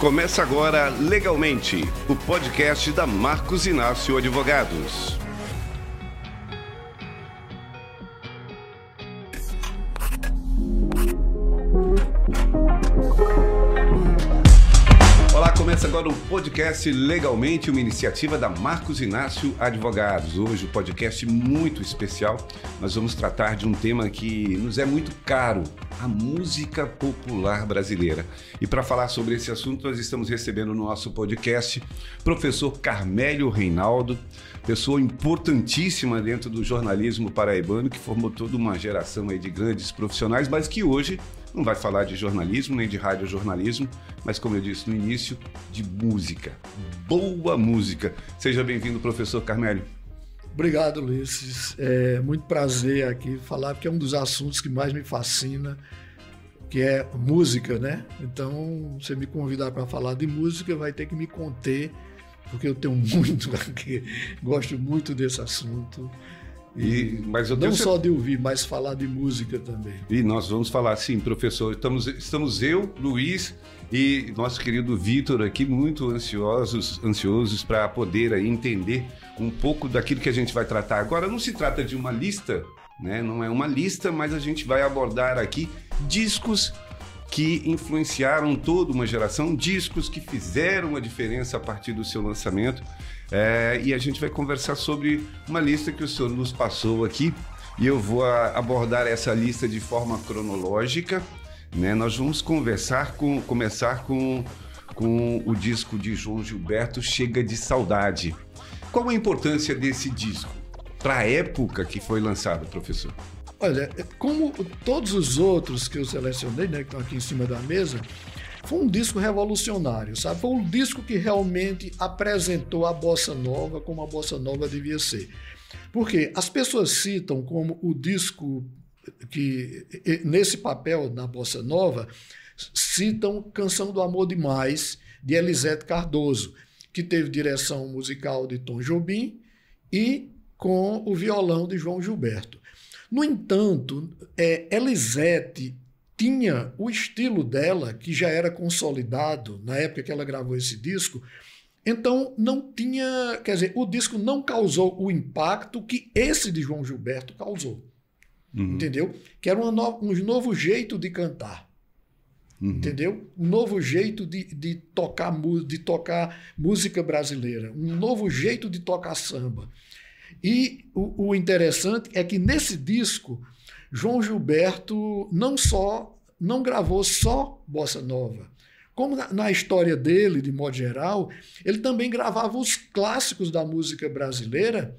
Começa agora Legalmente, o podcast da Marcos Inácio Advogados. Podcast Legalmente, uma iniciativa da Marcos Inácio Advogados. Hoje, um podcast muito especial. Nós vamos tratar de um tema que nos é muito caro, a música popular brasileira. E para falar sobre esse assunto, nós estamos recebendo no nosso podcast professor Carmélio Reinaldo, pessoa importantíssima dentro do jornalismo paraibano, que formou toda uma geração aí de grandes profissionais, mas que hoje não vai falar de jornalismo nem de radiojornalismo, mas como eu disse no início, de música. Boa música. Seja bem-vindo, professor Carmélio. Obrigado, Ulisses. É muito prazer aqui falar, porque é um dos assuntos que mais me fascina, que é música, né? Então, você me convidar para falar de música, vai ter que me conter, porque eu tenho muito aqui, gosto muito desse assunto. E, mas eu não só de ouvir, mas falar de música também. E nós vamos falar, sim, professor. Estamos, estamos eu, Luiz e nosso querido Vitor aqui muito ansiosos, ansiosos para poder entender um pouco daquilo que a gente vai tratar agora. Não se trata de uma lista, né? Não é uma lista, mas a gente vai abordar aqui discos que influenciaram toda uma geração, discos que fizeram a diferença a partir do seu lançamento. É, e a gente vai conversar sobre uma lista que o senhor nos passou aqui. E eu vou abordar essa lista de forma cronológica. Né? Nós vamos conversar com, começar com, com o disco de João Gilberto, Chega de Saudade. Qual a importância desse disco para a época que foi lançado, professor? Olha, como todos os outros que eu selecionei, né, que estão aqui em cima da mesa, foi um disco revolucionário, sabe? Foi um disco que realmente apresentou a bossa nova como a bossa nova devia ser. Porque as pessoas citam como o disco que nesse papel na bossa nova citam Canção do Amor Demais de Elisete Cardoso, que teve direção musical de Tom Jobim e com o violão de João Gilberto. No entanto, é, Elisete tinha o estilo dela, que já era consolidado na época que ela gravou esse disco, então não tinha, quer dizer, o disco não causou o impacto que esse de João Gilberto causou. Uhum. Entendeu? Que era no, um novo jeito de cantar. Uhum. Entendeu? Um novo jeito de, de, tocar, de tocar música brasileira, um novo jeito de tocar samba. E o, o interessante é que nesse disco, João Gilberto não só não gravou só bossa nova, como na, na, história dele, de modo geral, ele também gravava os clássicos da música brasileira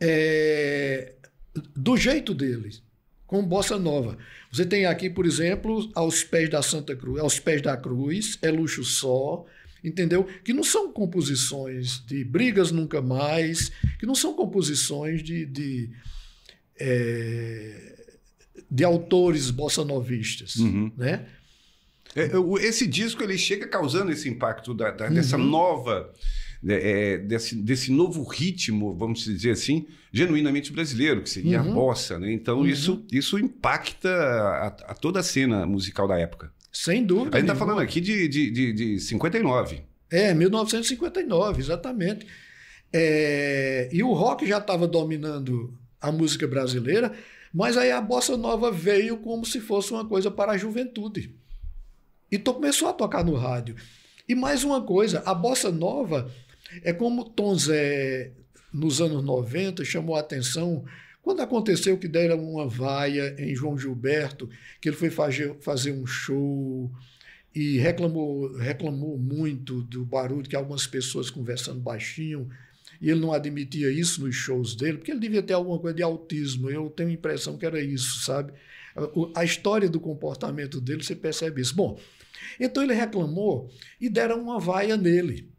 é, do jeito dele, com bossa nova. Você tem aqui, por exemplo, aos pés da Santa Cruz, aos pés da cruz, é luxo só, entendeu? Que não são composições de Brigas Nunca Mais, que não são composições de, de, é, de autores bossa-novistas, uhum. né? É, esse disco ele chega causando esse impacto da, da, dessa uhum. nova né, é, desse, desse novo ritmo, vamos dizer assim, genuinamente brasileiro, que seria uhum. a bossa. Né? Então, uhum. isso, isso impacta a, a, toda a cena musical da época. Sem dúvida. A gente está falando aqui de, de, de, de 59. É, 1959, exatamente. É, e o rock já estava dominando a música brasileira, mas aí a bossa nova veio como se fosse uma coisa para a juventude. E começou a tocar no rádio. E mais uma coisa, a bossa nova é como Tom Zé, nos anos 90, chamou a atenção quando aconteceu que deram uma vaia em João Gilberto, que ele foi fazer, um show e reclamou, reclamou muito do barulho, que algumas pessoas conversando baixinho, e ele não admitia isso nos shows dele, porque ele devia ter alguma coisa de autismo. Eu tenho a impressão que era isso, sabe? A história do comportamento dele, você percebe isso. Bom, então ele reclamou e deram uma vaia nele.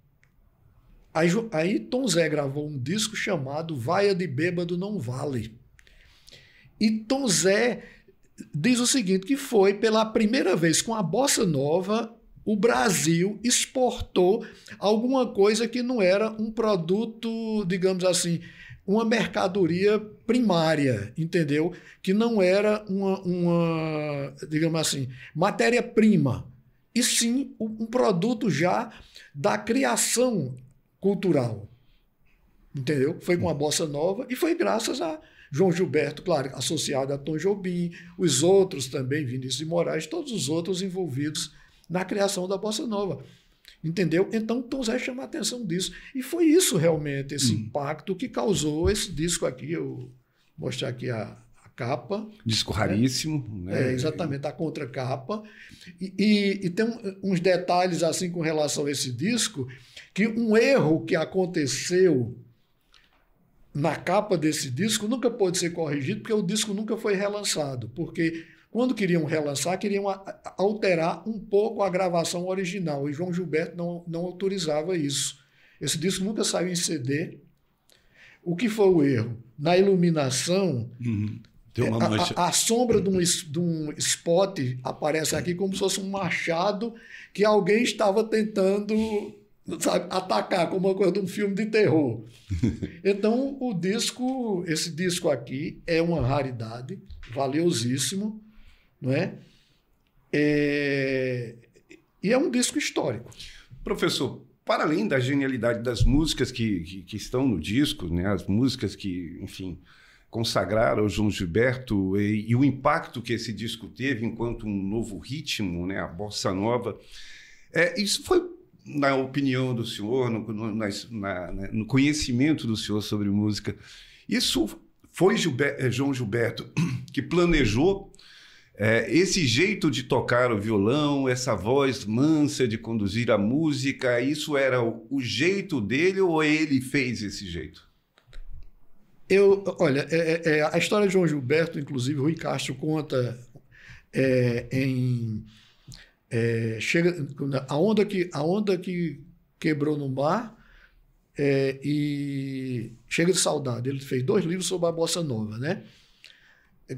Aí, aí Tom Zé gravou um disco chamado Vaia de Bêbado Não Vale. E Tom Zé diz o seguinte, que foi pela primeira vez com a bossa nova o Brasil exportou alguma coisa que não era um produto, digamos assim, uma mercadoria primária, entendeu? Que não era uma, uma digamos assim, matéria-prima e sim um produto já da criação cultural. Entendeu? Foi com a bossa nova e foi graças a João Gilberto, claro, associado a Tom Jobim, os outros também, Vinícius de Moraes, todos os outros envolvidos na criação da bossa nova. Entendeu? Então, Tom Zé chama a atenção disso. E foi isso realmente, esse hum. impacto que causou esse disco aqui. Eu vou mostrar aqui a, a capa. Disco né? raríssimo. Né? É, exatamente, a contracapa. E, e, e tem uns detalhes assim com relação a esse disco, que um erro que aconteceu na capa desse disco nunca pôde ser corrigido, porque o disco nunca foi relançado. Porque quando queriam relançar, queriam alterar um pouco a gravação original. E João Gilberto não, não autorizava isso. Esse disco nunca saiu em CD. O que foi o erro? Na iluminação, uhum. a, a, a, sombra de um, de um spot aparece aqui como se fosse um machado que alguém estava tentando sabe, atacar como uma coisa de um filme de terror. Então, o disco, esse disco aqui é uma raridade, valiosíssimo, não é? é... E é um disco histórico. Professor, para além da genialidade das músicas que, que, que estão no disco, né, as músicas que, enfim, consagraram o João Gilberto e, e, o impacto que esse disco teve enquanto um novo ritmo, né, a bossa nova, é, isso foi na opinião do senhor, no, no, na, no conhecimento do senhor sobre música, isso foi eh, João Gilberto que planejou é, esse jeito de tocar o violão, essa voz mansa de conduzir a música, isso era o, o jeito dele ou ele fez esse jeito? Eu, olha, é, é, a história de João Gilberto, inclusive, Rui Castro conta é, em é, chega, a, onda que, a onda que quebrou no mar é, e Chega de Saudade. Ele fez dois livros sobre a Bossa Nova, né?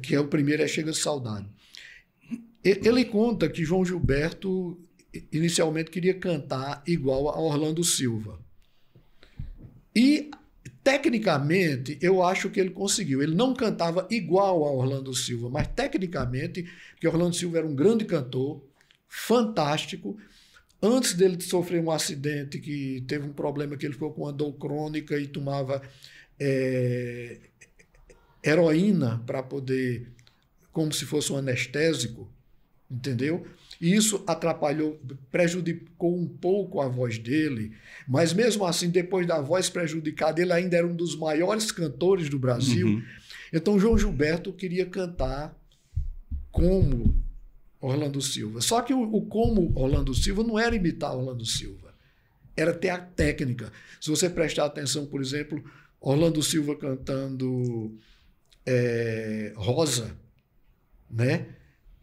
que é o primeiro é Chega de Saudade. Ele conta que João Gilberto inicialmente queria cantar igual a Orlando Silva. E tecnicamente eu acho que ele conseguiu. Ele não cantava igual a Orlando Silva, mas tecnicamente, que Orlando Silva era um grande cantor, fantástico. Antes dele sofrer um acidente que teve um problema que ele ficou com uma dor crônica e tomava é, heroína para poder, como se fosse um anestésico, entendeu? E isso atrapalhou, prejudicou um pouco a voz dele, mas mesmo assim, depois da voz prejudicada, ele ainda era um dos maiores cantores do Brasil. Uhum. Então, João Gilberto queria cantar como Orlando Silva. Só que o, o, como Orlando Silva não era imitar Orlando Silva, era ter a técnica. Se você prestar atenção, por exemplo, Orlando Silva cantando é, Rosa, né?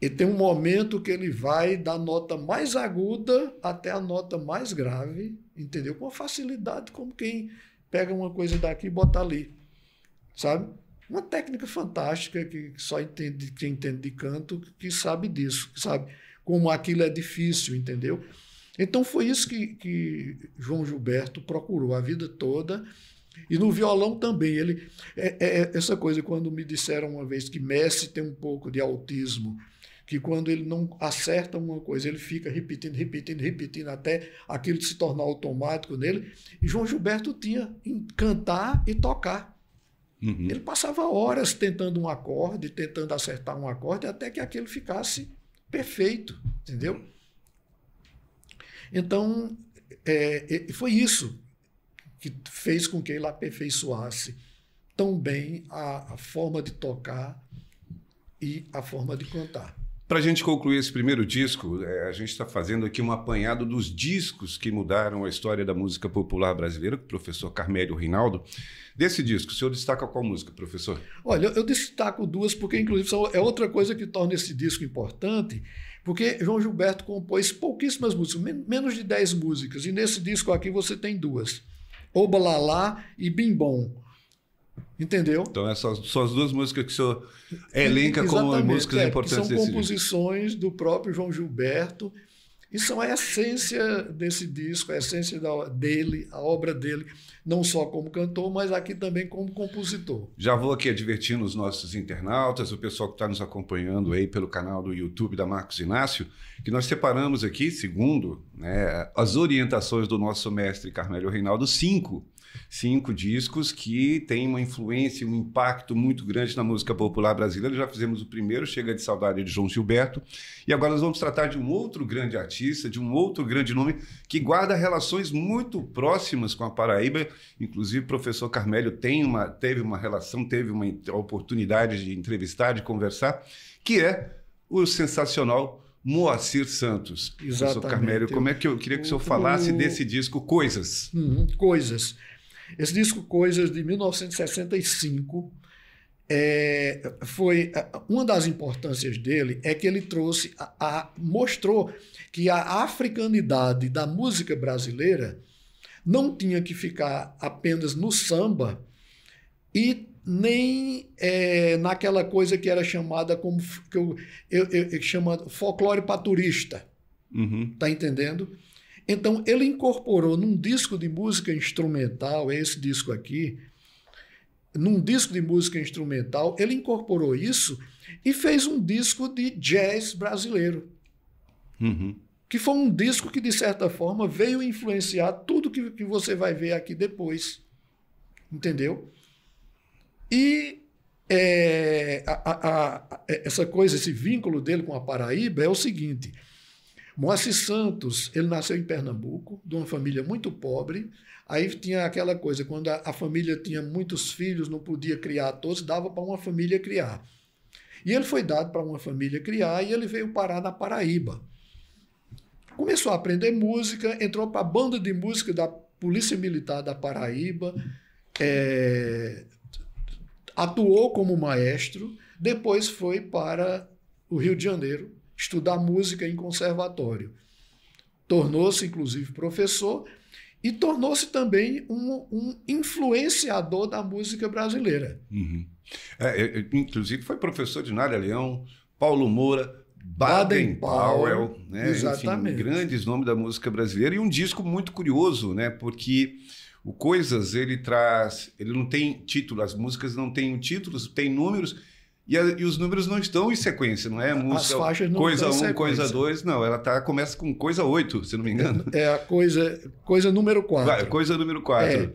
E tem um momento que ele vai da nota mais aguda até a nota mais grave, entendeu? Com facilidade, como quem pega uma coisa daqui e bota ali, sabe? Uma técnica fantástica que só entende quem entende de canto que sabe disso, que sabe como aquilo é difícil, entendeu? Então foi isso que, que João Gilberto procurou a vida toda. E no violão também. Ele, é, é, é essa coisa, quando me disseram uma vez que Messi tem um pouco de autismo, que quando ele não acerta uma coisa, ele fica repetindo, repetindo, repetindo, até aquilo se tornar automático nele. E João Gilberto tinha em cantar e tocar. Uhum. Ele passava horas tentando um acorde, tentando acertar um acorde, até que aquele ficasse perfeito, entendeu? Então, é, foi isso que fez com que ele aperfeiçoasse tão bem a, a forma de tocar e a forma de cantar. Para a gente concluir esse primeiro disco, é, a gente está fazendo aqui um apanhado dos discos que mudaram a história da música popular brasileira, com o professor Carmélio Rinaldo. Desse disco, o senhor destaca qual música, professor? Olha, eu destaco duas, porque, inclusive, é outra coisa que torna esse disco importante, porque João Gilberto compôs pouquíssimas músicas, menos de 10 músicas, e nesse disco aqui você tem duas: Obalalá e Bim Bom. Entendeu? Então, essas são as duas músicas que o senhor elenca como músicas é, importantes São composições do próprio João Gilberto. e são a essência desse disco, a essência da, dele, a obra dele, não só como cantor, mas aqui também como compositor. Já vou aqui advertindo os nossos internautas, o pessoal que está nos acompanhando aí pelo canal do YouTube da Marcos Inácio, que nós separamos aqui, segundo né, as orientações do nosso mestre Carmelo Reinaldo, cinco cinco discos que têm uma influência, um impacto muito grande na música popular brasileira. Já fizemos o primeiro, Chega de Saudade, de João Gilberto. E agora nós vamos tratar de um outro grande artista, de um outro grande nome, que guarda relações muito próximas com a Paraíba. Inclusive, o professor Carmélio tem uma, teve uma relação, teve uma oportunidade de entrevistar, de conversar, que é o sensacional Moacir Santos. Exatamente. Professor Carmélio, como é que eu queria que o senhor falasse desse disco Coisas? Uhum, coisas. Esse disco Coisas de 1965 é, foi uma das importâncias dele é que ele trouxe a, a, mostrou que a africanidade da música brasileira não tinha que ficar apenas no samba e nem é, naquela coisa que era chamada como que eu, eu, eu, eu chamo folclore paturista. Uhum. Tá entendendo? Então, ele incorporou num disco de música instrumental, é esse disco aqui, num disco de música instrumental, ele incorporou isso e fez um disco de jazz brasileiro. Uhum. Que foi um disco que, de certa forma, veio influenciar tudo que, que você vai ver aqui depois. Entendeu? E é, a, a, a, essa coisa, esse vínculo dele com a Paraíba é o seguinte: Moacir Santos, ele nasceu em Pernambuco, de uma família muito pobre. Aí tinha aquela coisa, quando a, a família tinha muitos filhos, não podia criar todos, dava para uma família criar. E ele foi dado para uma família criar e ele veio parar na Paraíba. Começou a aprender música, entrou para a banda de música da Polícia Militar da Paraíba, é, atuou como maestro, depois foi para o Rio de Janeiro estudar música em conservatório. Tornou-se, inclusive, professor e tornou-se também um, um, influenciador da música brasileira. Uhum. É, é, é inclusive, foi professor de Nária Leão, Paulo Moura, Baden Powell, né? Exatamente. Enfim, grandes nomes da música brasileira e um disco muito curioso, né? Porque o Coisas ele traz, ele não tem título, as músicas não têm títulos, tem números e, a, e, os números não estão em sequência, não é música, As faixas não coisa 1, um, coisa 2, não, ela tá, começa com coisa 8, se não me engano. É a coisa, coisa número 4. coisa número 4. É.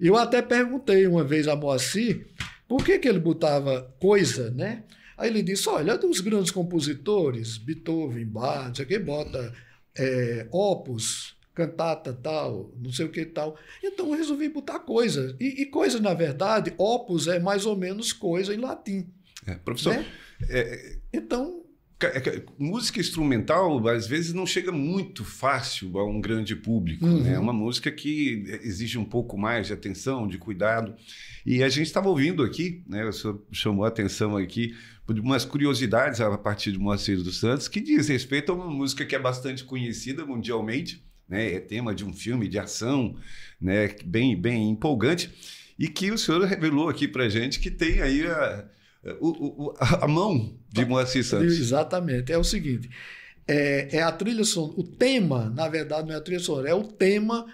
Eu até perguntei uma vez a Moacir por que, que ele botava coisa, né? Aí ele disse: olha, dos grandes compositores, Beethoven, Bach, não sei o que, bota é, opus, cantata tal, não sei o que tal. Então eu resolvi botar coisa. E, e coisa, na verdade, opus é mais ou menos coisa em latim. É, professor, né? é, então. É música instrumental, às vezes, não chega muito fácil a um grande público. Uhum. Né? É uma música que exige um pouco mais de atenção, de cuidado. E a gente estava ouvindo aqui, né? o senhor chamou a atenção aqui, de umas curiosidades a partir de Moacir dos Santos, que diz respeito a uma música que é bastante conhecida mundialmente, né? é tema de um filme de ação né? bem, bem empolgante, e que o senhor revelou aqui para gente que tem aí a o, o, a mão de Moacir Santos. Exatamente. É o seguinte: é, é a trilha sonora. O tema, na verdade, não é a trilha sonora, é o tema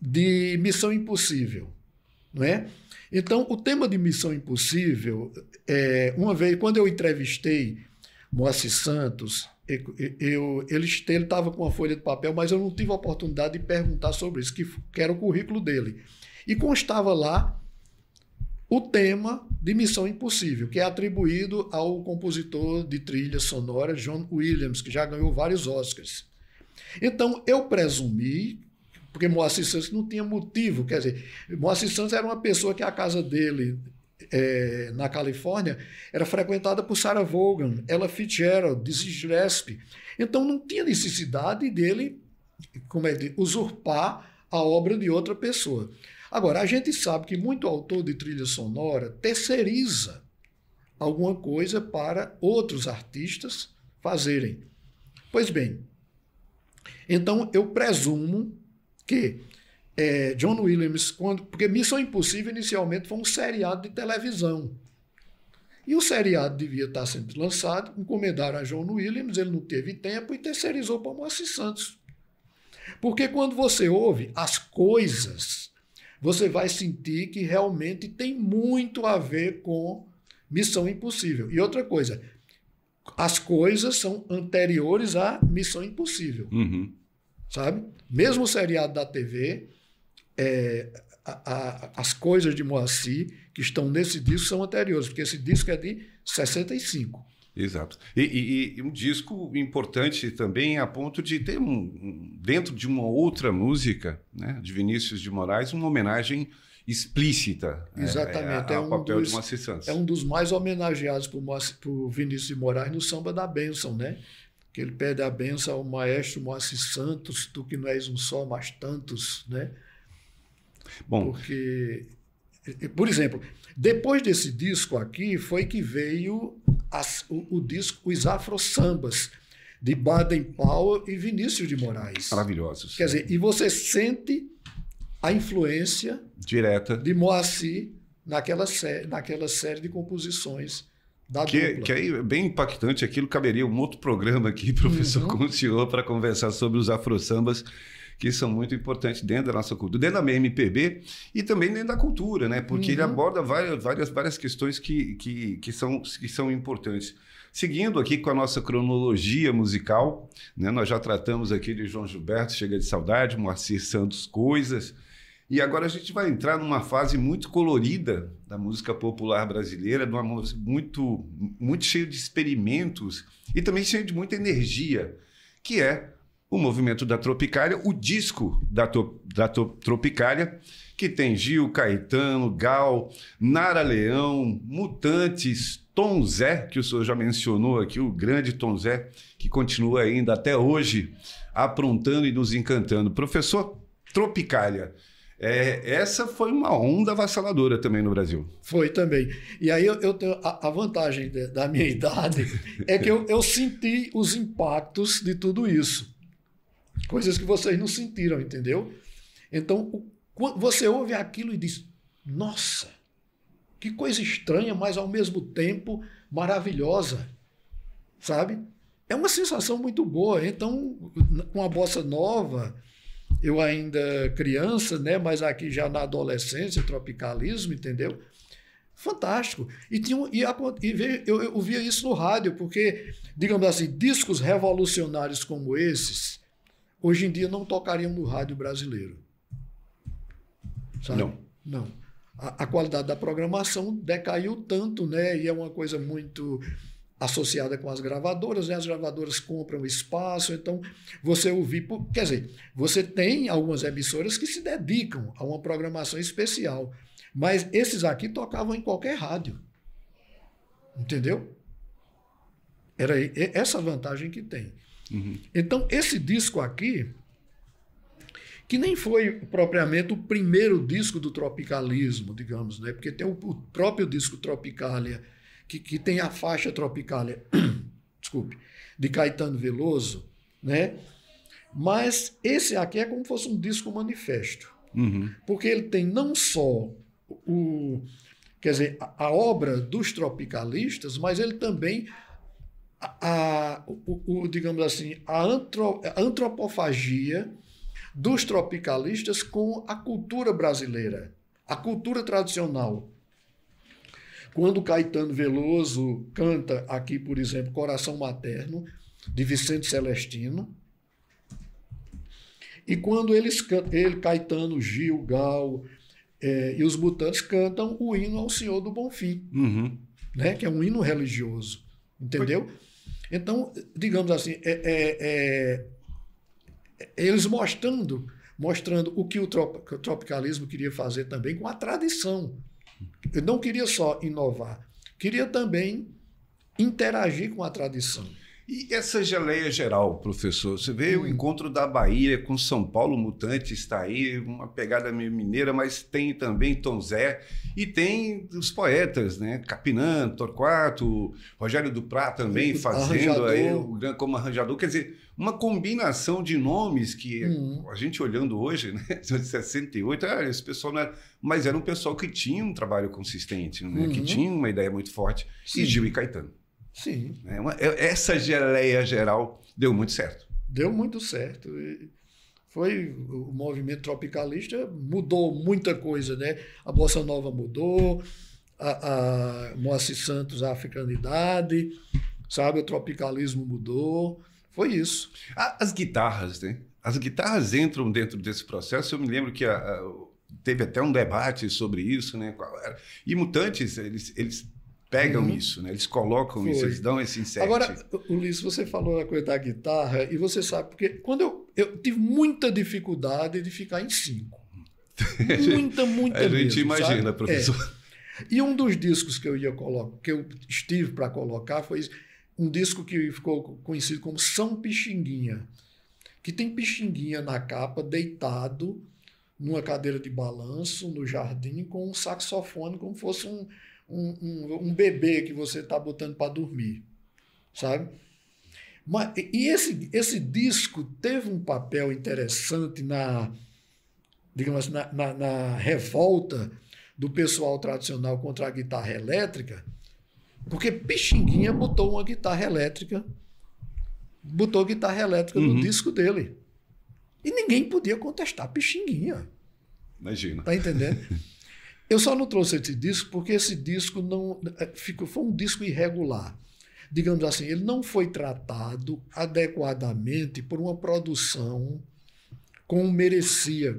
de Missão Impossível. Não é? Então, o tema de Missão Impossível, é, uma vez, quando eu entrevistei Moacir Santos, eu, eu, ele estava com uma folha de papel, mas eu não tive a oportunidade de perguntar sobre isso, que, que era o currículo dele. E constava lá o tema de Missão Impossível, que é atribuído ao compositor de trilha sonora John Williams, que já ganhou vários Oscars. Então, eu presumi, porque Moacir Santos não tinha motivo, quer dizer, Moacir Santos era uma pessoa que a casa dele é, na Califórnia era frequentada por Sarah Vaughan, Ella Fitzgerald, Dizzy Gillespie. Então, não tinha necessidade dele como é, de usurpar a obra de outra pessoa. Agora, a gente sabe que muito autor de trilha sonora terceiriza alguma coisa para outros artistas fazerem. Pois bem, então eu presumo que é, John Williams, quando, porque Missão Impossível inicialmente foi um seriado de televisão. E o seriado devia estar sendo lançado, encomendaram a John Williams, ele não teve tempo e terceirizou para Moacir Santos. Porque quando você ouve as coisas, você vai sentir que realmente tem muito a ver com Missão Impossível. E outra coisa, as coisas são anteriores à Missão Impossível. Uhum. Sabe? Mesmo o seriado da TV, é, a, a, as coisas de Moacir que estão nesse disco são anteriores, porque esse disco é de 65. Exato. E, e, e um disco importante também a ponto de ter um, dentro de uma outra música, né, de Vinícius de Moraes, uma homenagem explícita. É, Exatamente. É, é, é um papel dos, de Moacir Santos. É um dos mais homenageados por, por Vinícius de Moraes no Samba da Bênção, né? Que ele pede a benção ao maestro Moacir Santos, tu que não és um só, mas tantos, né? Bom. Porque, por exemplo, depois desse disco aqui foi que veio as, o, o, disco Os Afro Sambas, de Baden Powell e Vinícius de Moraes. Maravilhosos. Quer dizer, e você sente a influência direta de Moacir naquela, sé naquela série de composições da que, que é bem impactante. Aquilo caberia um outro programa aqui, professor, uhum. com o senhor, para conversar sobre os afro-sambas que são muito importantes dentro da nossa cultura, dentro da MPB e também dentro da cultura, né? Porque uhum. ele aborda várias, várias, várias questões que, que, que, são, que são importantes. Seguindo aqui com a nossa cronologia musical, né? nós já tratamos aqui de João Gilberto, Chega de Saudade, Moacir Santos, Coisas. E agora a gente vai entrar numa fase muito colorida da música popular brasileira, numa música muito, muito cheia de experimentos e também cheia de muita energia, que é o movimento da Tropicália, o disco da, da Tropicália, que tem Gil, Caetano, Gal, Nara Leão, Mutantes, Tom Zé, que o senhor já mencionou aqui, o grande Tom Zé, que continua ainda até hoje aprontando e nos encantando. Professor, Tropicália. É, essa foi uma onda avassaladora também no Brasil. Foi também. E aí eu, eu tenho a, a, vantagem de, da minha idade é que eu, eu senti os impactos de tudo isso. Coisas que vocês não sentiram, entendeu? Então, você ouve aquilo e diz: Nossa, que coisa estranha, mas ao mesmo tempo maravilhosa. Sabe? É uma sensação muito boa. Então, com a bossa nova, eu ainda criança, né, mas aqui já na adolescência, tropicalismo, entendeu? Fantástico. E, tinha, e, e eu, eu via isso no rádio, porque, digamos assim, discos revolucionários como esses, hoje em dia não tocariam no rádio brasileiro. Sabe? Não. Não. A, a, qualidade da programação decaiu tanto, né? E é uma coisa muito associada com as gravadoras, né? As gravadoras compram espaço, então você ouvir, quer dizer, você tem algumas emissoras que se dedicam a uma programação especial, mas esses aqui tocavam em qualquer rádio. Entendeu? Era essa vantagem que tem. Uhum. Então, esse disco aqui, que nem foi propriamente o primeiro disco do tropicalismo, digamos, né? porque tem o, o próprio disco Tropicalia, que, que tem a faixa Tropicalia, desculpe, de Caetano Veloso, né? Mas esse aqui é como se fosse um disco manifesto. Uhum. Porque ele tem não só o, quer dizer, a, a obra dos tropicalistas, mas ele também a, o, o, digamos assim, a, antro, a antropofagia dos tropicalistas com a cultura brasileira, a cultura tradicional. Quando Caetano Veloso canta aqui, por exemplo, Coração Materno, de Vicente Celestino, e quando eles ele, Caetano, Gil, Gal é, e os Mutantes cantam o hino ao Senhor do Bonfim, uhum. né, que é um hino religioso, entendeu? Foi então, digamos assim, é, é, é, eles mostrando, mostrando o que o, trop, o tropicalismo queria fazer também com a tradição. Ele não queria só inovar, queria também interagir com a tradição. E essa geleia geral, professor? Você vê hum. o encontro da Bahia com São Paulo Mutante, está aí, uma pegada mineira, mas tem também Tom Zé e tem os poetas, né? Capinã, Torquato, Rogério Duprá também fazendo arranjador. aí o como arranjador. Quer dizer, uma combinação de nomes que hum. a gente olhando hoje, né? De 68, ah, esse pessoal não era. Mas era um pessoal que tinha um trabalho consistente, né? Uhum. que tinha uma ideia muito forte. Sim. E Gil e Caetano. Sim. É uma, é, essa geleia geral deu muito certo. Deu muito certo. Foi o movimento tropicalista mudou muita coisa, né? A bossa nova mudou, a, a Moacir Santos, a africanidade, sabe? O tropicalismo mudou. Foi isso. As guitarras, né? As guitarras entram dentro desse processo. Eu me lembro que a, a, teve até um debate sobre isso, né? E Mutantes, eles, eles pegam uhum. isso, né? Eles colocam Foi. isso, eles dão esse insert. Agora, Ulisses, você falou a coisa da guitarra e você sabe, porque quando eu, eu tive muita dificuldade de ficar em cinco. Muita, muita A gente mesmo, imagina, sabe? professor. É. E um dos discos que eu ia colocar, que eu estive para colocar, foi um disco que ficou conhecido como São Pixinguinha, que tem Pixinguinha na capa, deitado numa cadeira de balanço no jardim com um saxofone como fosse um, um, um, um bebê que você está botando para dormir, sabe? Mas, e esse, esse disco teve um papel interessante na, digamos, na, na, na revolta do pessoal tradicional contra a guitarra elétrica, porque Pixinguinha botou uma guitarra elétrica, botou guitarra elétrica uhum. no disco dele. E ninguém podia contestar Pixinguinha. Imagina. Tá entendendo? Eu só não trouxe esse disco porque esse disco não é, ficou, foi um disco irregular. Digamos assim, ele não foi tratado adequadamente por uma produção como merecia,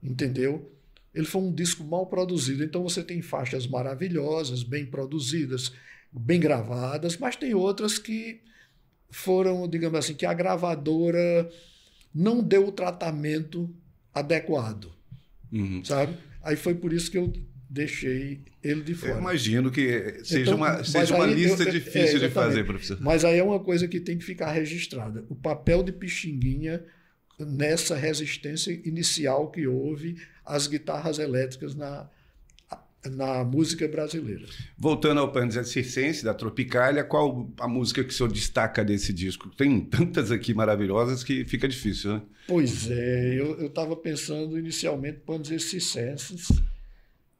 entendeu? Ele foi um disco mal produzido. Então você tem faixas maravilhosas, bem produzidas, bem gravadas, mas tem outras que foram, digamos assim, que a gravadora não deu o tratamento adequado, uhum. sabe? Aí foi por isso que eu deixei ele de fora. Eu imagino que seja então, uma, seja uma lista eu, difícil é, de fazer, professor. Mas aí é uma coisa que tem que ficar registrada. O papel de Pixinguinha nessa resistência inicial que houve às guitarras elétricas na, na música brasileira. Voltando ao Panzer Circense, da Tropicália, qual a música que o senhor destaca desse disco? Tem tantas aqui maravilhosas que fica difícil, né? Pois é, eu estava pensando inicialmente Panzer Circenses,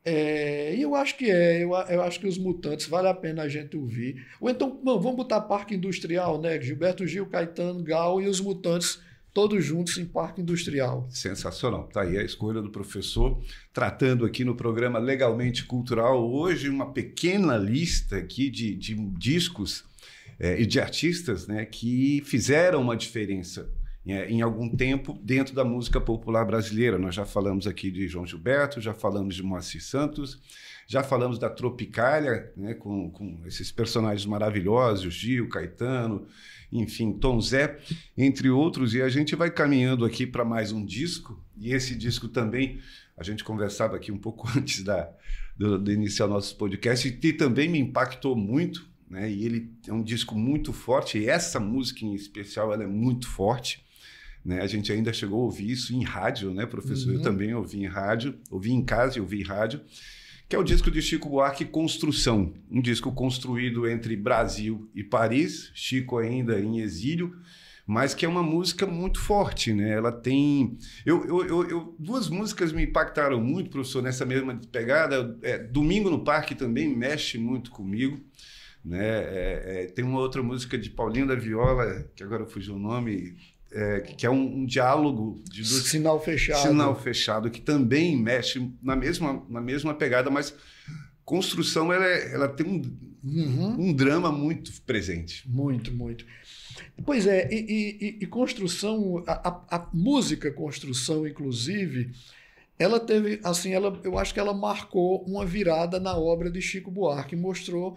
é, e eu acho que é, eu, eu, acho que os mutantes vale a pena a gente ouvir. Ou então, não, vamos botar Parque Industrial, né? Gilberto Gil, Caetano, Gal e os mutantes todos juntos em Parque Industrial. Sensacional. Tá aí a escolha do professor, tratando aqui no programa Legalmente Cultural. Hoje, uma pequena lista aqui de, de discos é, e de artistas né, que fizeram uma diferença é, em algum tempo dentro da música popular brasileira. Nós já falamos aqui de João Gilberto, já falamos de Moacir Santos, já falamos da Tropicália, né, com, com esses personagens maravilhosos, Gil, Caetano, enfim, Tom Zé, entre outros, e a gente vai caminhando aqui para mais um disco, e esse disco também, a gente conversava aqui um pouco antes da, do, do iniciar nosso podcast, e também me impactou muito, né? E ele é um disco muito forte, e essa música em especial ela é muito forte. Né? A gente ainda chegou a ouvir isso em rádio, né, professor? Uhum. Eu também ouvi em rádio, ouvi em casa e ouvi em rádio que é o disco de Chico Buarque Construção, um disco construído entre Brasil e Paris, Chico ainda em exílio, mas que é uma música muito forte, né? Ela tem. Eu, eu, eu, duas músicas me impactaram muito, professor, nessa mesma pegada. É, Domingo no Parque também mexe muito comigo. Né? É, é, tem uma outra música de Paulinho da Viola, que agora fugiu o nome, é, que é um, um diálogo de sinal fechado, sinal fechado que também mexe na mesma na mesma pegada, mas construção ela, é, ela tem um, uhum. um drama muito presente. Muito, muito. Pois é, e, e, e construção, a, a, a, música construção, inclusive, ela teve, assim, ela, eu acho que ela marcou uma virada na obra de Chico Buarque, mostrou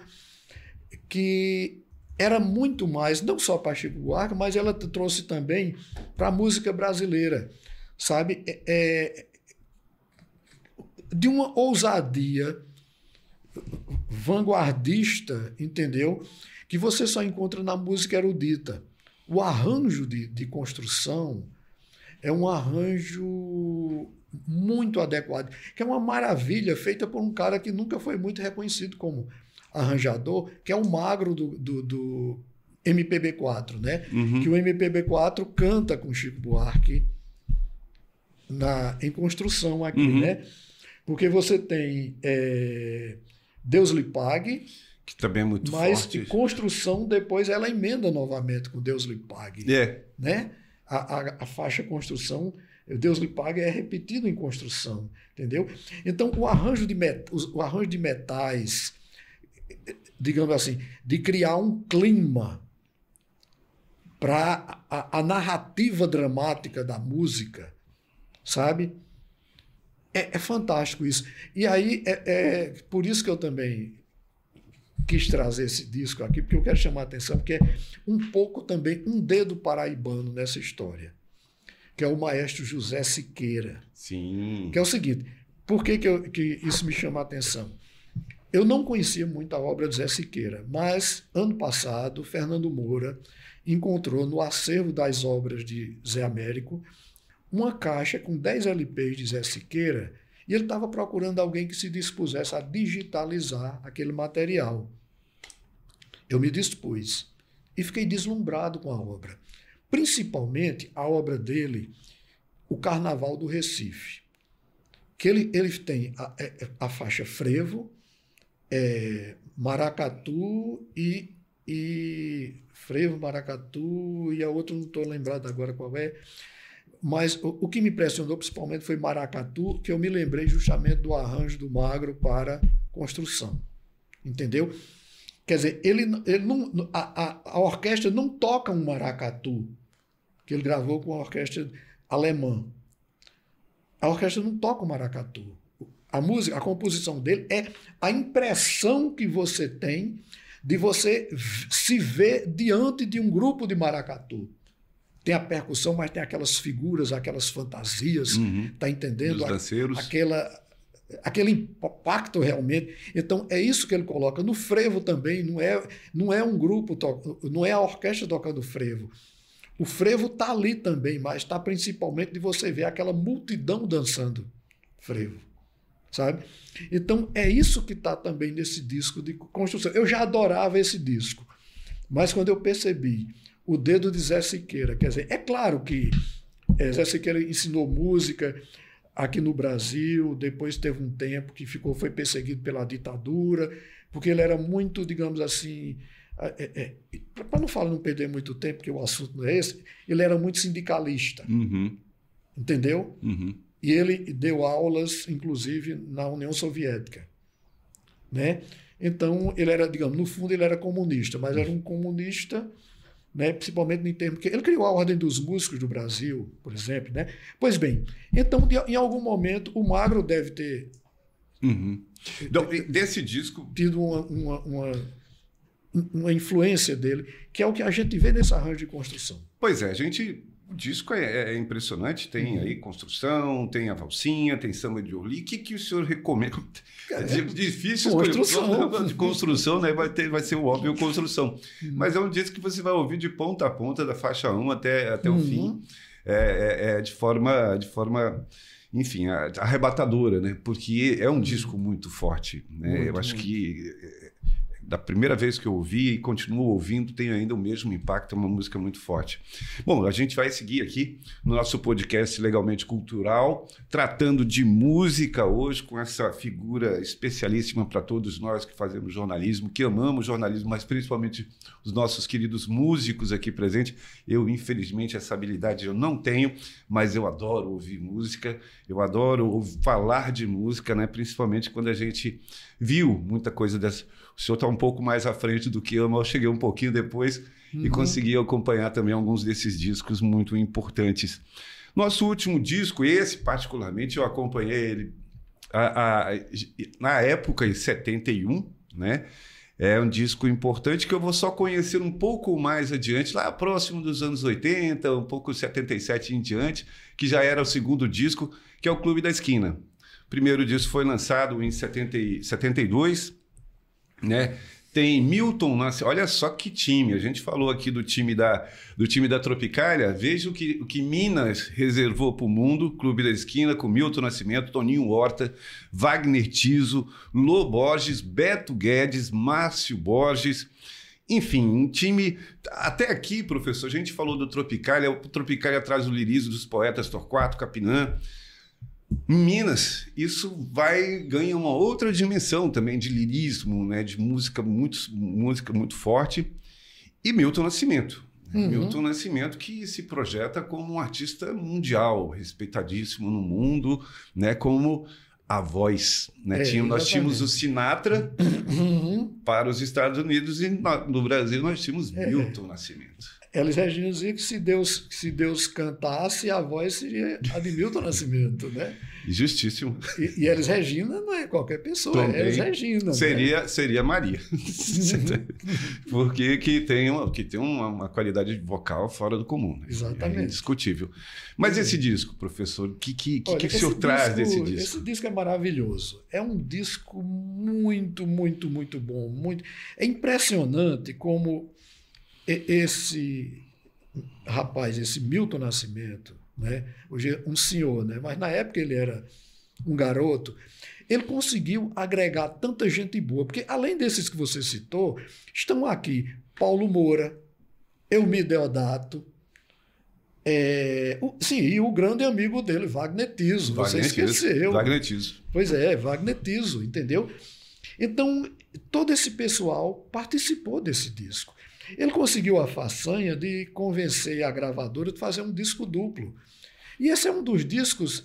que era muito mais, não só para Chico Buarque, mas ela trouxe também para a música brasileira, sabe? É, é, de uma ousadia vanguardista, entendeu? que você só encontra na música erudita. O arranjo de, de construção é um arranjo muito adequado, que é uma maravilha feita por um cara que nunca foi muito reconhecido como arranjador, que é o magro do, do, do MPB4, né? Uhum. Que o MPB4 canta com Chico Buarque na, em construção aqui, uhum. né? Porque você tem é, Deus lhe pague, que também é muito mas forte. Mas construção depois ela emenda novamente com Deus lhe pague, é. né? A, a, a faixa construção Deus lhe pague é repetido em construção, entendeu? Então o arranjo de met, o arranjo de metais, digamos assim, de criar um clima para a, a narrativa dramática da música, sabe? É, é, fantástico isso. E aí, é, é, por isso que eu também quis trazer esse disco aqui, porque eu quero chamar a atenção, porque é um pouco também um dedo paraibano nessa história, que é o maestro José Siqueira. Sim. Que é o seguinte, por que, que, eu, que isso me chama a atenção? Eu não conhecia muito a obra de Zé Siqueira, mas ano passado, Fernando Moura encontrou no acervo das obras de Zé Américo uma caixa com 10 LPs de Zé Siqueira e ele estava procurando alguém que se dispusesse a digitalizar aquele material. Eu me dispus e fiquei deslumbrado com a obra. Principalmente a obra dele, O Carnaval do Recife. Que ele, ele tem a, é, é, a faixa frevo, é, maracatu e, e frevo, maracatu e a outra não estou lembrado agora qual é. Mas o, o, que me impressionou principalmente foi Maracatu, que eu me lembrei justamente do arranjo do Magro para construção. Entendeu? Quer dizer, ele, ele não, a, a, a orquestra não toca um maracatu, que ele gravou com a orquestra alemã. A orquestra não toca o maracatu. A música, a composição dele é a impressão que você tem de você se ver diante de um grupo de maracatu tem a percussão, mas tem aquelas figuras, aquelas fantasias, uhum. tá entendendo? Dos danceiros. Aquela, aquele impacto realmente. Então é isso que ele coloca no frevo também. Não é, não é um grupo, não é a orquestra tocando frevo. O frevo está ali também, mas está principalmente de você ver aquela multidão dançando frevo, sabe? Então é isso que está também nesse disco de construção. Eu já adorava esse disco, mas quando eu percebi o dedo de Zé Siqueira. Quer dizer, é claro que é, Zé Siqueira ensinou música aqui no Brasil, depois teve um tempo que ficou foi perseguido pela ditadura, porque ele era muito, digamos assim, é, é, para não falar, não perder muito tempo, porque o assunto não é esse, ele era muito sindicalista. Uhum. Entendeu? Uhum. E ele deu aulas, inclusive, na União Soviética. Né? Então, ele era, digamos, no fundo, ele era comunista, mas era um comunista né? principalmente em termos que ele criou a Ordem dos Músicos do Brasil, por exemplo, né? Pois bem, então de, em algum momento o Magro deve ter uhum. então, desse disco tido uma, uma, uma, uma, influência dele, que é o que a gente vê nesse arranjo de construção. Pois é, a gente o disco é, é impressionante, tem uhum. aí construção, tem a valsinha, tem samba de Orly. O que, que o senhor recomenda? É, é difícil construção. de construção, né? Vai, ter, vai ser o óbvio construção. Uhum. Mas é um disco que você vai ouvir de ponta a ponta, da faixa 1 até, até uhum. o fim, é, é, é, de forma. De forma enfim, arrebatadora, né? Porque é um uhum. disco muito forte, né? Muito, Eu acho muito. que da primeira vez que eu ouvi e continuo ouvindo, tem ainda o mesmo impacto, é uma música muito forte. Bom, a gente vai seguir aqui no nosso podcast Legalmente Cultural, tratando de música hoje com essa figura especialíssima para todos nós que fazemos jornalismo, que amamos jornalismo, mas principalmente os nossos queridos músicos aqui presentes. Eu, infelizmente, essa habilidade eu não tenho, mas eu adoro ouvir música, eu adoro falar de música, né? principalmente quando a gente viu muita coisa dessa o senhor está um pouco mais à frente do que eu, mas eu cheguei um pouquinho depois uhum. e consegui acompanhar também alguns desses discos muito importantes. Nosso último disco, esse particularmente, eu acompanhei ele a, a, na época, em 71, né? É um disco importante que eu vou só conhecer um pouco mais adiante, lá próximo dos anos 80, um pouco 77 em diante, que já era o segundo disco, que é o Clube da Esquina. O primeiro disco foi lançado em 70, 72, né? tem Milton Nascimento. Olha só que time. A gente falou aqui do time da, do time da Tropicália. Veja o que, o que Minas reservou para o mundo. Clube da Esquina, com Milton Nascimento, Toninho Horta, Wagner Tiso, Lô Borges, Beto Guedes, Márcio Borges. Enfim, um time. Até aqui, professor, a gente falou do Tropicália. O Tropicália traz o lirismo dos poetas Torquato, Capinã. Minas, isso vai ganha uma outra dimensão também de lirismo, né, de música muito, música muito forte. E Milton Nascimento. Uhum. Milton Nascimento que se projeta como um artista mundial, respeitadíssimo no mundo, né, como a voz. Né? É, tínhamos, nós tínhamos o Sinatra uhum. para os Estados Unidos e no Brasil nós tínhamos é. Milton Nascimento. Elis Regina dizia que se Deus, se Deus cantasse, a voz seria a de Milton Nascimento, né? Justíssimo. E, e Elis Regina não é qualquer pessoa, Também é Elis Regina. Seria, né? seria Maria. Porque que tem, uma, que tem uma, uma, qualidade vocal fora do comum. Né? Exatamente. É indiscutível. Mas esse disco, professor, o que, que, que, que o senhor disco, traz desse disco? Esse disco é maravilhoso. É um disco muito, muito, muito bom. Muito... É impressionante como esse rapaz, esse Milton Nascimento, né? hoje é um senhor, né? mas na época ele era um garoto, ele conseguiu agregar tanta gente boa, porque além desses que você citou, estão aqui Paulo Moura, Elmi Deodato, é, o, sim, e o grande amigo dele, Wagner Tiso, você esqueceu. Tiso. Wagner Tiso. Pois é, Wagner Tiso, entendeu? Então, todo esse pessoal participou desse disco. Ele conseguiu a façanha de convencer a gravadora de fazer um disco duplo. E esse é um dos discos,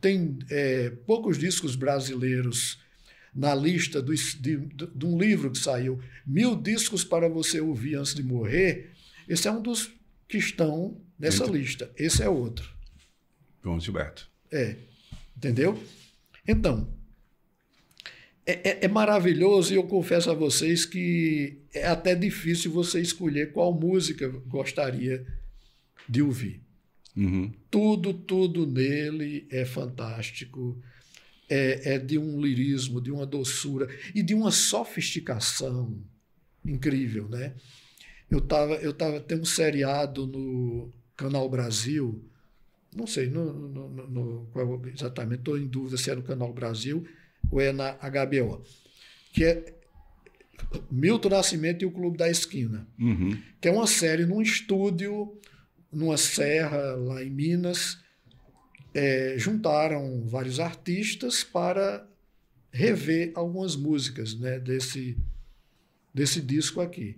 tem é, poucos discos brasileiros na lista do, de, de, um livro que saiu, Mil Discos para Você Ouvir Antes de Morrer. Esse é um dos que estão nessa lista. Esse é outro. João Gilberto. É. Entendeu? Então, é, é, é, maravilhoso e eu confesso a vocês que é até difícil você escolher qual música gostaria de ouvir. Uhum. Tudo, tudo nele é fantástico. É, é, de um lirismo, de uma doçura e de uma sofisticação incrível, né? Eu tava, eu tava tem um seriado no Canal Brasil, não sei no, no, no, no exatamente, estou em dúvida se é no Canal Brasil ou é na HBO, que é Milton Nascimento e o Clube da Esquina, uhum. que é uma série num estúdio, numa serra lá em Minas. É, juntaram vários artistas para rever algumas músicas né, desse, desse disco aqui.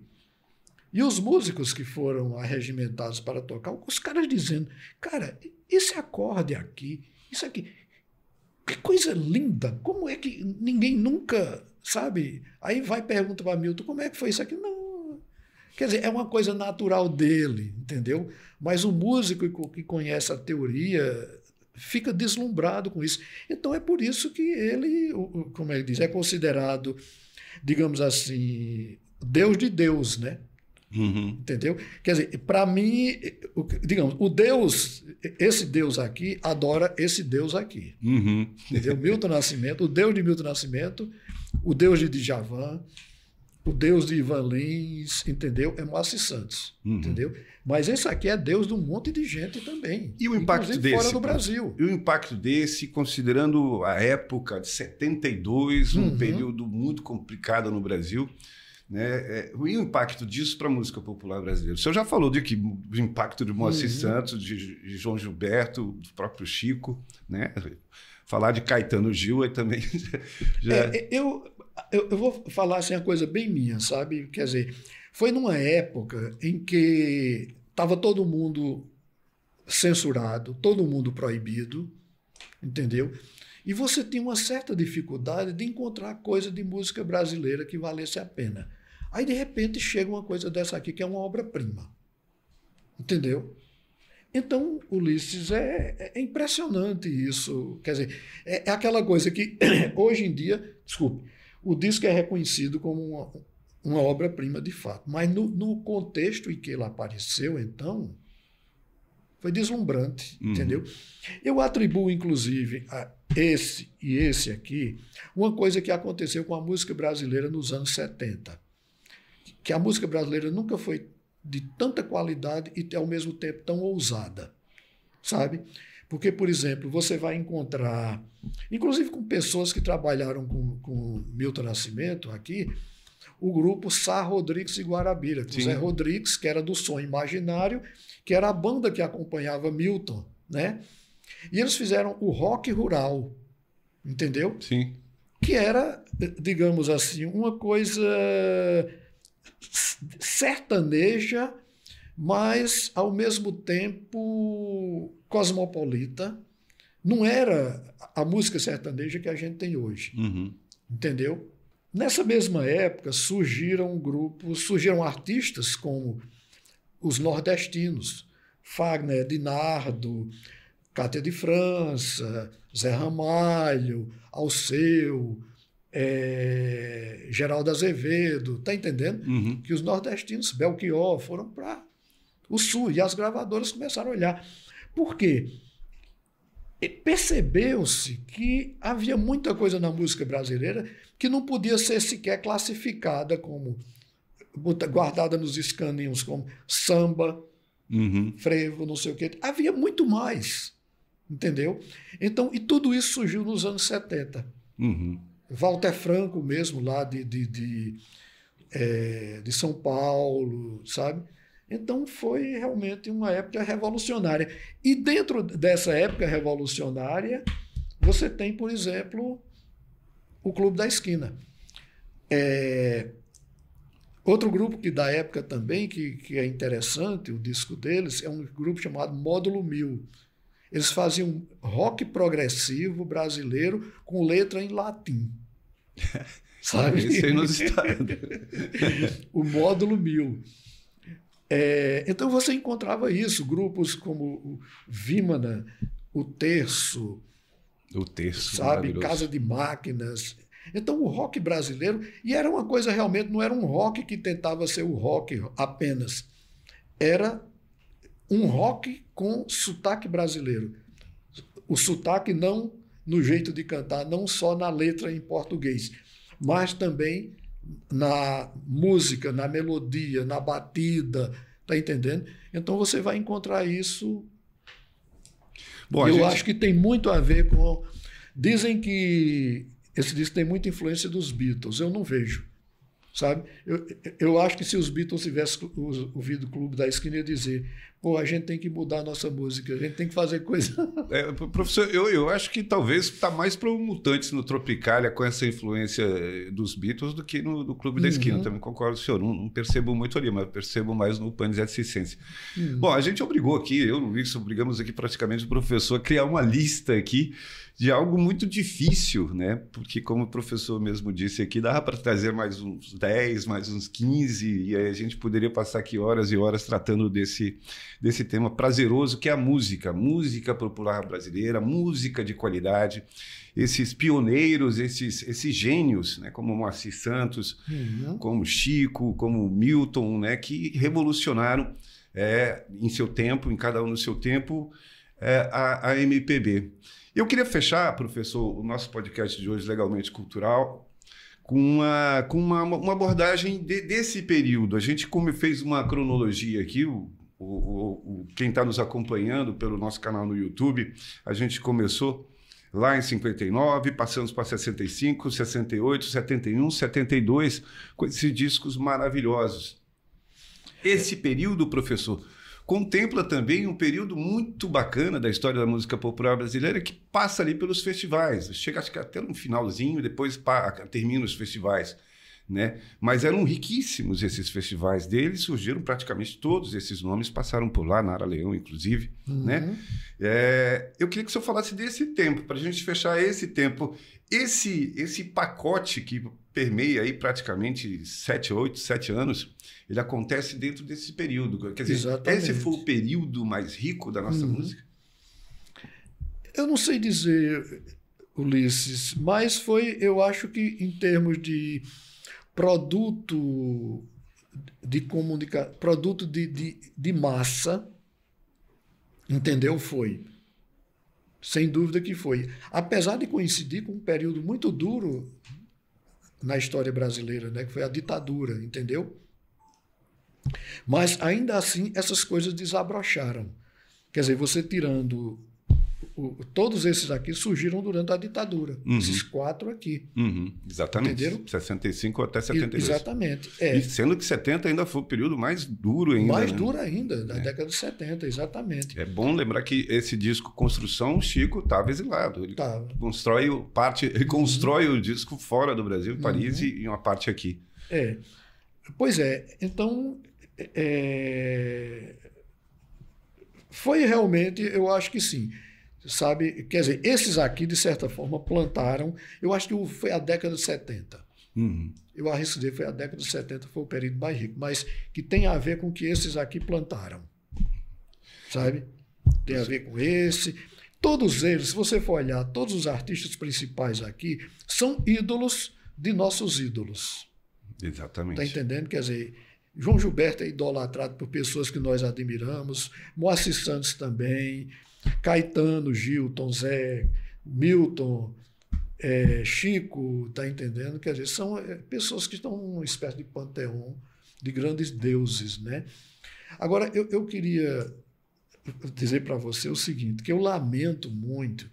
E os músicos que foram arregimentados para tocar, os caras dizendo, cara, esse acorde aqui, isso aqui, que coisa linda! Como é que ninguém nunca, sabe? Aí vai pergunta para Milton, como é que foi isso aqui? Não. Quer dizer, é uma coisa natural dele, entendeu? Mas o músico que conhece a teoria fica deslumbrado com isso. Então é por isso que ele, como ele diz, é considerado, digamos assim, Deus de Deus, né? Uhum. Entendeu? Quer dizer, para mim, digamos, o Deus, esse Deus aqui, adora esse Deus aqui. Uhum. Entendeu? Milton Nascimento, o Deus de Milton Nascimento, o Deus de Djavan, o Deus de Ivan Lins, entendeu? É Márcio Santos, uhum. entendeu? Mas esse aqui é Deus de um monte de gente também. E o impacto desse? fora do Brasil. E o impacto desse, considerando a época de 72, um uhum. período muito complicado no Brasil, né? É, e o impacto disso para a música popular brasileira? O senhor já falou de que o impacto de Moacir uhum. Santos, de, de, João Gilberto, do próprio Chico, né? Falar de Caetano Gil aí também já... É, eu, eu, eu, vou falar assim uma coisa bem minha, sabe? Quer dizer, foi numa época em que estava todo mundo censurado, todo mundo proibido, entendeu? E você tinha uma certa dificuldade de encontrar coisa de música brasileira que valesse a pena. Aí, de repente, chega uma coisa dessa aqui que é uma obra-prima. Entendeu? Então, Ulisses, é, é, impressionante isso. Quer dizer, é, é aquela coisa que, hoje em dia, desculpe, o disco é reconhecido como uma, uma obra-prima de fato. Mas no, no, contexto em que ele apareceu, então, foi deslumbrante, uhum. entendeu? Eu atribuo, inclusive, a esse e esse aqui, uma coisa que aconteceu com a música brasileira nos anos 70 que a música brasileira nunca foi de tanta qualidade e ao mesmo tempo tão ousada, sabe? Porque, por exemplo, você vai encontrar, inclusive com pessoas que trabalharam com, com Milton Nascimento aqui, o grupo Sá Rodrigues e Guarabira, com Zé Rodrigues, que era do Som Imaginário, que era a banda que acompanhava Milton, né? E eles fizeram o rock rural, entendeu? Sim. Que era, digamos assim, uma coisa sertaneja, mas ao mesmo tempo cosmopolita. Não era a música sertaneja que a gente tem hoje. Uhum. Entendeu? Nessa mesma época surgiram grupos, surgiram artistas como os nordestinos, Fagner Dinardo, Cátia de França, Zé Ramalho, Alceu, é, Geraldo Azevedo, tá entendendo? Uhum. Que os nordestinos, Belchior, foram para o sul e as gravadoras começaram a olhar. Por quê? Percebeu-se que havia muita coisa na música brasileira que não podia ser sequer classificada como guardada nos escaninhos como samba, uhum. frevo, não sei o quê. Havia muito mais, entendeu? Então, e tudo isso surgiu nos anos 70. Uhum. Walter Franco mesmo, lá de, de, de, é, de São Paulo, sabe? Então foi realmente uma época revolucionária. E dentro dessa época revolucionária, você tem, por exemplo, o Clube da Esquina. É, outro grupo que da época também, que, que é interessante, o disco deles, é um grupo chamado Módulo Mil. Eles faziam rock progressivo brasileiro com letra em latim. Sabe? Isso é inusitado. o módulo mil. É, então você encontrava isso, grupos como o Vimana, o Terço, o Terço, sabe, Casa de Máquinas. Então o rock brasileiro, e era uma coisa realmente, não era um rock que tentava ser o rock apenas, era um rock com sotaque brasileiro. O sotaque não no jeito de cantar, não só na letra em português, mas também na música, na melodia, na batida, tá entendendo? Então você vai encontrar isso. Bom, Eu gente... acho que tem muito a ver com. Dizem que esse disco tem muita influência dos Beatles. Eu não vejo sabe? Eu, eu acho que se os Beatles tivessem ouvido o Clube da Esquina, ia dizer, pô, a gente tem que mudar a nossa música, a gente tem que fazer coisa... É, professor, eu, eu acho que talvez está mais para o Mutantes no Tropicália com essa influência dos Beatles do que no, no Clube da Esquina, uhum. também concordo com o senhor, não, não, percebo muito ali, mas percebo mais no Panis et Circense. Uhum. Bom, a gente obrigou aqui, eu e o Luiz, obrigamos aqui praticamente o professor a criar uma lista aqui de algo muito difícil, né? Porque, como o professor mesmo disse aqui, dava para trazer mais uns 10, mais uns 15, e aí a gente poderia passar aqui horas e horas tratando desse, desse tema prazeroso que é a música, música popular brasileira, música de qualidade, esses pioneiros, esses, esses gênios, né? como Moacir Santos, uhum. como Chico, como Milton, né? que revolucionaram é, em seu tempo, em cada um no seu tempo, é, a, a MPB. Eu queria fechar, professor, o nosso podcast de hoje, Legalmente Cultural, com uma, com uma, uma abordagem de, desse período. A gente como fez uma cronologia aqui, o, o, o quem está nos acompanhando pelo nosso canal no YouTube, a gente começou lá em 59, passamos para 65, 68, 71, 72, com esses discos maravilhosos. Esse período, professor, contempla também um período muito bacana da história da música popular brasileira que passa ali pelos festivais. Chega até no finalzinho, depois termina os festivais. Né? Mas eram riquíssimos esses festivais deles, surgiram praticamente todos esses nomes, passaram por lá, Nara Leão, inclusive. Uhum. Né? É, eu queria que o senhor falasse desse tempo, para a gente fechar esse tempo. Esse, esse pacote que permeia aí praticamente sete, oito, sete anos, ele acontece dentro desse período. Quer dizer, Exatamente. esse foi o período mais rico da nossa uhum. música? Eu não sei dizer, Ulisses, mas foi, eu acho que em termos de produto de comunicação, produto de, de, de massa, entendeu? Foi. Sem dúvida que foi. Apesar de coincidir com um período muito duro na história brasileira, né, que foi a ditadura, entendeu? Mas ainda assim essas coisas desabrocharam. Quer dizer, você tirando o, todos esses aqui surgiram durante a ditadura. Uhum. Esses quatro aqui. Uhum. Exatamente. Entenderam? 65 até 72. exatamente. É. E sendo que 70 ainda foi o período mais duro ainda. Mais né? duro ainda, da é. década de 70, exatamente. É bom lembrar que esse disco Construção, Chico estava exilado. Ele tava. constrói parte, ele constrói uhum. o disco fora do Brasil, Paris, uhum. e uma parte aqui. É. Pois é. Então. É... Foi realmente, eu acho que sim sabe? Quer dizer, esses aqui, de certa forma, plantaram. Eu acho que foi a década de 70. Uhum. Eu arrisco dizer foi a década de 70, foi o período mais rico, mas que tem a ver com que esses aqui plantaram. Sabe? Tem a ver com esse. Todos eles, se você for olhar, todos os artistas principais aqui são ídolos de nossos ídolos. Exatamente. Está entendendo? Quer dizer, João Gilberto é idolatrado por pessoas que nós admiramos, Moacir Santos também, Caetano, Gilton, Zé, Milton, é, Chico, tá entendendo? Quer dizer, são é, pessoas que estão numa espécie de panteão de grandes deuses, né? Agora, eu, eu queria dizer para você o seguinte, que eu lamento muito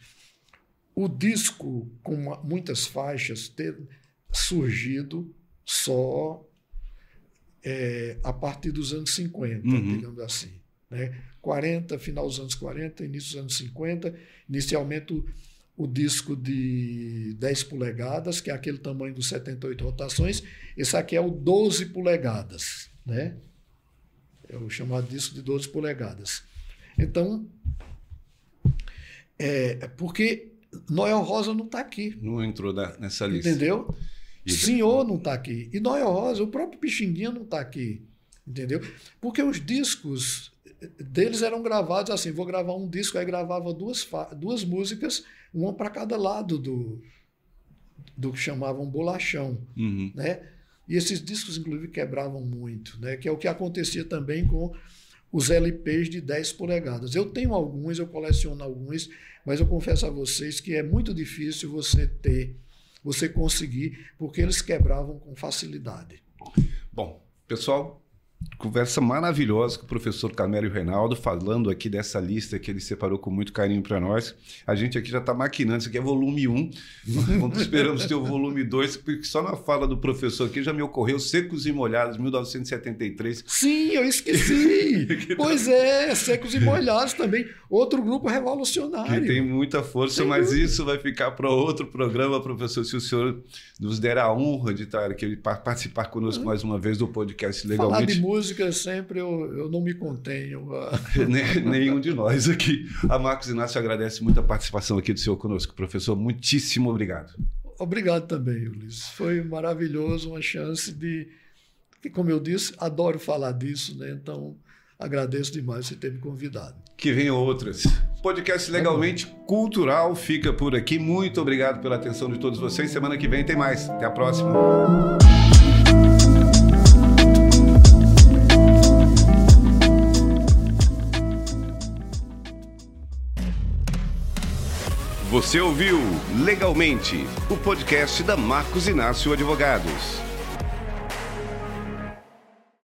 o disco com muitas faixas ter surgido só é, a partir dos anos 50, uhum. digamos assim. Né? 40, final dos anos 40, início dos anos 50. Inicialmente o, o disco de 10 polegadas, que é aquele tamanho dos 78 rotações. Esse aqui é o 12 polegadas, né? É o chamado disco de 12 polegadas. Então, é porque Noel Rosa não está aqui. Não entrou nessa lista. Entendeu? E... Senhor não está aqui. E Noel Rosa, o próprio Pixinguinha não está aqui. Entendeu? Porque os discos deles eram gravados assim, vou gravar um disco, aí gravava duas, duas músicas, uma para cada lado do, do que chamavam bolachão, uhum. né? E esses discos, inclusive, quebravam muito, né? Que é o que acontecia também com os LPs de 10 polegadas. Eu tenho alguns, eu coleciono alguns, mas eu confesso a vocês que é muito difícil você ter, você conseguir, porque eles quebravam com facilidade. Bom, pessoal, conversa maravilhosa com o professor Camélio Reinaldo, falando aqui dessa lista que ele separou com muito carinho para nós. A gente aqui já está maquinando, isso aqui é volume 1, esperamos ter o volume 2, porque só na fala do professor aqui já me ocorreu Secos e Molhados, 1973. Sim, eu esqueci! pois é, Secos e Molhados também, outro grupo revolucionário. Que tem muita força, mas isso vai ficar para outro programa, professor, se o senhor nos der a honra de estar aqui, participar conosco mais uma vez do podcast Legalmente música sempre eu, eu não me contenho. Nenhum de nós aqui. A Marcos Inácio agradece muito a participação aqui do senhor conosco. Professor, muitíssimo obrigado. Obrigado também, Ulisses. Foi maravilhoso, uma chance de. Que, como eu disse, adoro falar disso, né? Então, agradeço demais você ter me convidado. Que venham outras. Podcast Legalmente Cultural fica por aqui. Muito obrigado pela atenção de todos vocês. Semana que vem tem mais. Até a próxima. Você ouviu Legalmente, o podcast da Marcos Inácio Advogados.